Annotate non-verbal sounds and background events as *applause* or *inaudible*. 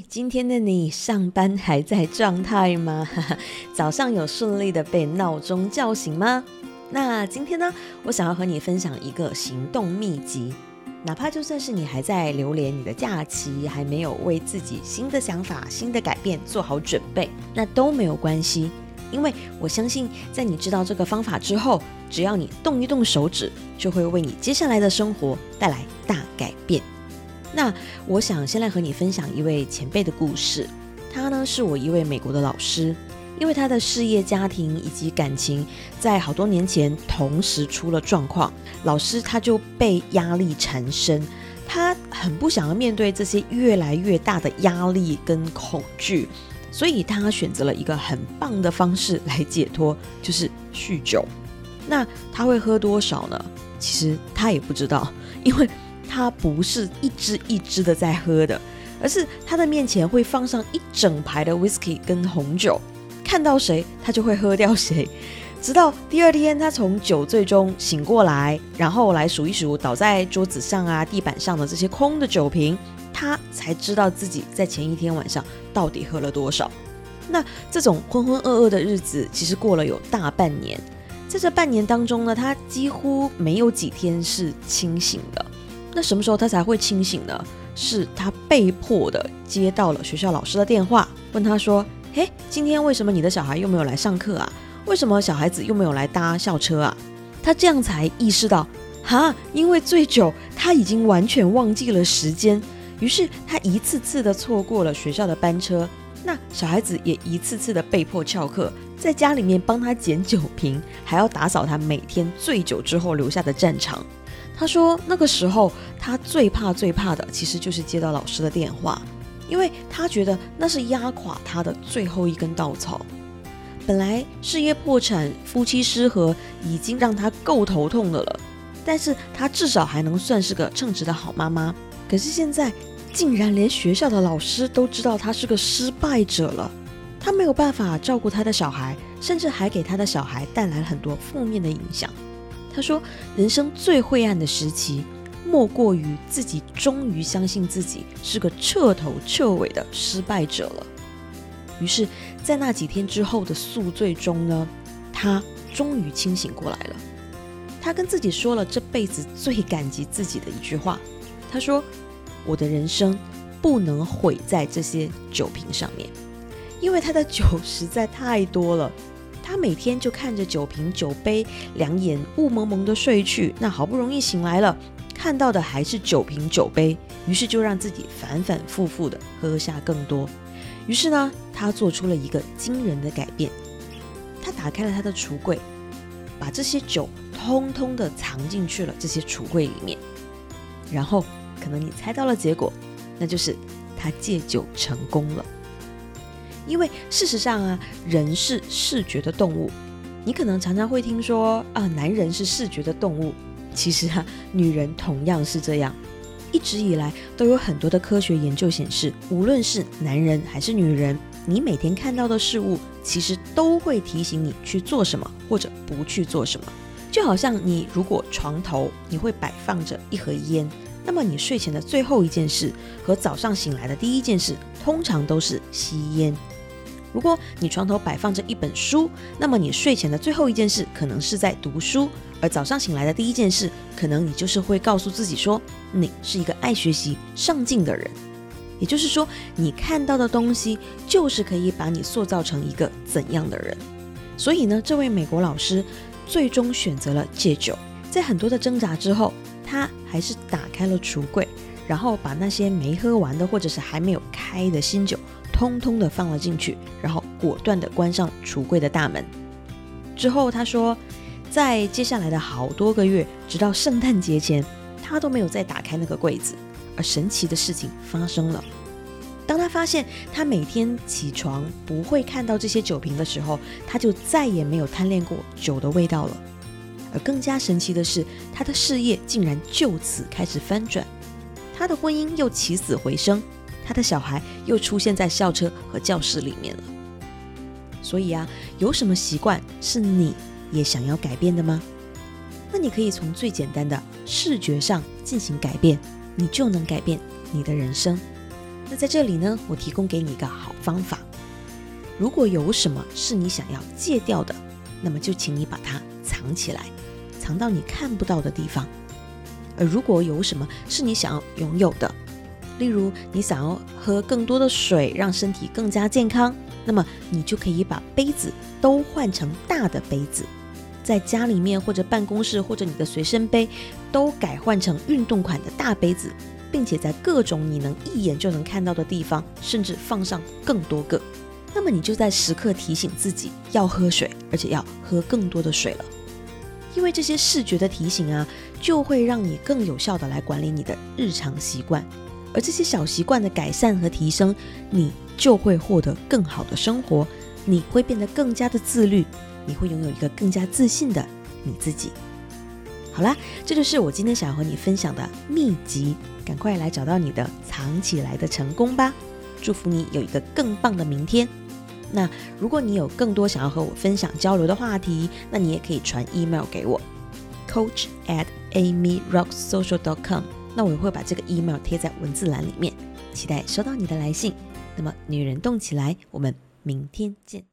今天的你上班还在状态吗？*laughs* 早上有顺利的被闹钟叫醒吗？那今天呢，我想要和你分享一个行动秘籍。哪怕就算是你还在流连你的假期，还没有为自己新的想法、新的改变做好准备，那都没有关系。因为我相信，在你知道这个方法之后，只要你动一动手指，就会为你接下来的生活带来大改变。那我想先来和你分享一位前辈的故事。他呢是我一位美国的老师，因为他的事业、家庭以及感情在好多年前同时出了状况，老师他就被压力缠身，他很不想要面对这些越来越大的压力跟恐惧，所以他选择了一个很棒的方式来解脱，就是酗酒。那他会喝多少呢？其实他也不知道，因为。他不是一支一支的在喝的，而是他的面前会放上一整排的 whisky 跟红酒，看到谁他就会喝掉谁，直到第二天他从酒醉中醒过来，然后来数一数倒在桌子上啊、地板上的这些空的酒瓶，他才知道自己在前一天晚上到底喝了多少。那这种浑浑噩噩的日子，其实过了有大半年，在这半年当中呢，他几乎没有几天是清醒的。那什么时候他才会清醒呢？是他被迫的接到了学校老师的电话，问他说：“嘿，今天为什么你的小孩又没有来上课啊？为什么小孩子又没有来搭校车啊？”他这样才意识到，哈，因为醉酒，他已经完全忘记了时间。于是他一次次的错过了学校的班车，那小孩子也一次次的被迫翘课，在家里面帮他捡酒瓶，还要打扫他每天醉酒之后留下的战场。他说：“那个时候，他最怕、最怕的，其实就是接到老师的电话，因为他觉得那是压垮他的最后一根稻草。本来事业破产、夫妻失和，已经让他够头痛的了，但是他至少还能算是个称职的好妈妈。可是现在，竟然连学校的老师都知道他是个失败者了，他没有办法照顾他的小孩，甚至还给他的小孩带来很多负面的影响。”他说：“人生最晦暗的时期，莫过于自己终于相信自己是个彻头彻尾的失败者了。于是，在那几天之后的宿醉中呢，他终于清醒过来了。他跟自己说了这辈子最感激自己的一句话。他说：‘我的人生不能毁在这些酒瓶上面，因为他的酒 *laughs* 实在太多了。’”他每天就看着酒瓶酒杯，两眼雾蒙蒙的睡去。那好不容易醒来了，看到的还是酒瓶酒杯，于是就让自己反反复复的喝下更多。于是呢，他做出了一个惊人的改变。他打开了他的橱柜，把这些酒通通的藏进去了这些橱柜里面。然后，可能你猜到了结果，那就是他戒酒成功了。因为事实上啊，人是视觉的动物。你可能常常会听说啊，男人是视觉的动物。其实啊，女人同样是这样。一直以来都有很多的科学研究显示，无论是男人还是女人，你每天看到的事物，其实都会提醒你去做什么或者不去做什么。就好像你如果床头你会摆放着一盒烟，那么你睡前的最后一件事和早上醒来的第一件事，通常都是吸烟。如果你床头摆放着一本书，那么你睡前的最后一件事可能是在读书，而早上醒来的第一件事，可能你就是会告诉自己说，你是一个爱学习、上进的人。也就是说，你看到的东西就是可以把你塑造成一个怎样的人。所以呢，这位美国老师最终选择了戒酒，在很多的挣扎之后，他还是打开了橱柜，然后把那些没喝完的或者是还没有开的新酒。通通的放了进去，然后果断的关上橱柜的大门。之后他说，在接下来的好多个月，直到圣诞节前，他都没有再打开那个柜子。而神奇的事情发生了，当他发现他每天起床不会看到这些酒瓶的时候，他就再也没有贪恋过酒的味道了。而更加神奇的是，他的事业竟然就此开始翻转，他的婚姻又起死回生。他的小孩又出现在校车和教室里面了。所以啊，有什么习惯是你也想要改变的吗？那你可以从最简单的视觉上进行改变，你就能改变你的人生。那在这里呢，我提供给你一个好方法。如果有什么是你想要戒掉的，那么就请你把它藏起来，藏到你看不到的地方。而如果有什么是你想要拥有的，例如你想要喝更多的水，让身体更加健康，那么你就可以把杯子都换成大的杯子，在家里面或者办公室或者你的随身杯都改换成运动款的大杯子，并且在各种你能一眼就能看到的地方，甚至放上更多个。那么你就在时刻提醒自己要喝水，而且要喝更多的水了。因为这些视觉的提醒啊，就会让你更有效的来管理你的日常习惯。而这些小习惯的改善和提升，你就会获得更好的生活，你会变得更加的自律，你会拥有一个更加自信的你自己。好啦，这就是我今天想要和你分享的秘籍，赶快来找到你的藏起来的成功吧！祝福你有一个更棒的明天。那如果你有更多想要和我分享交流的话题，那你也可以传 email 给我，coach at amyrocksocial.com。那我也会把这个 email 贴在文字栏里面，期待收到你的来信。那么，女人动起来，我们明天见。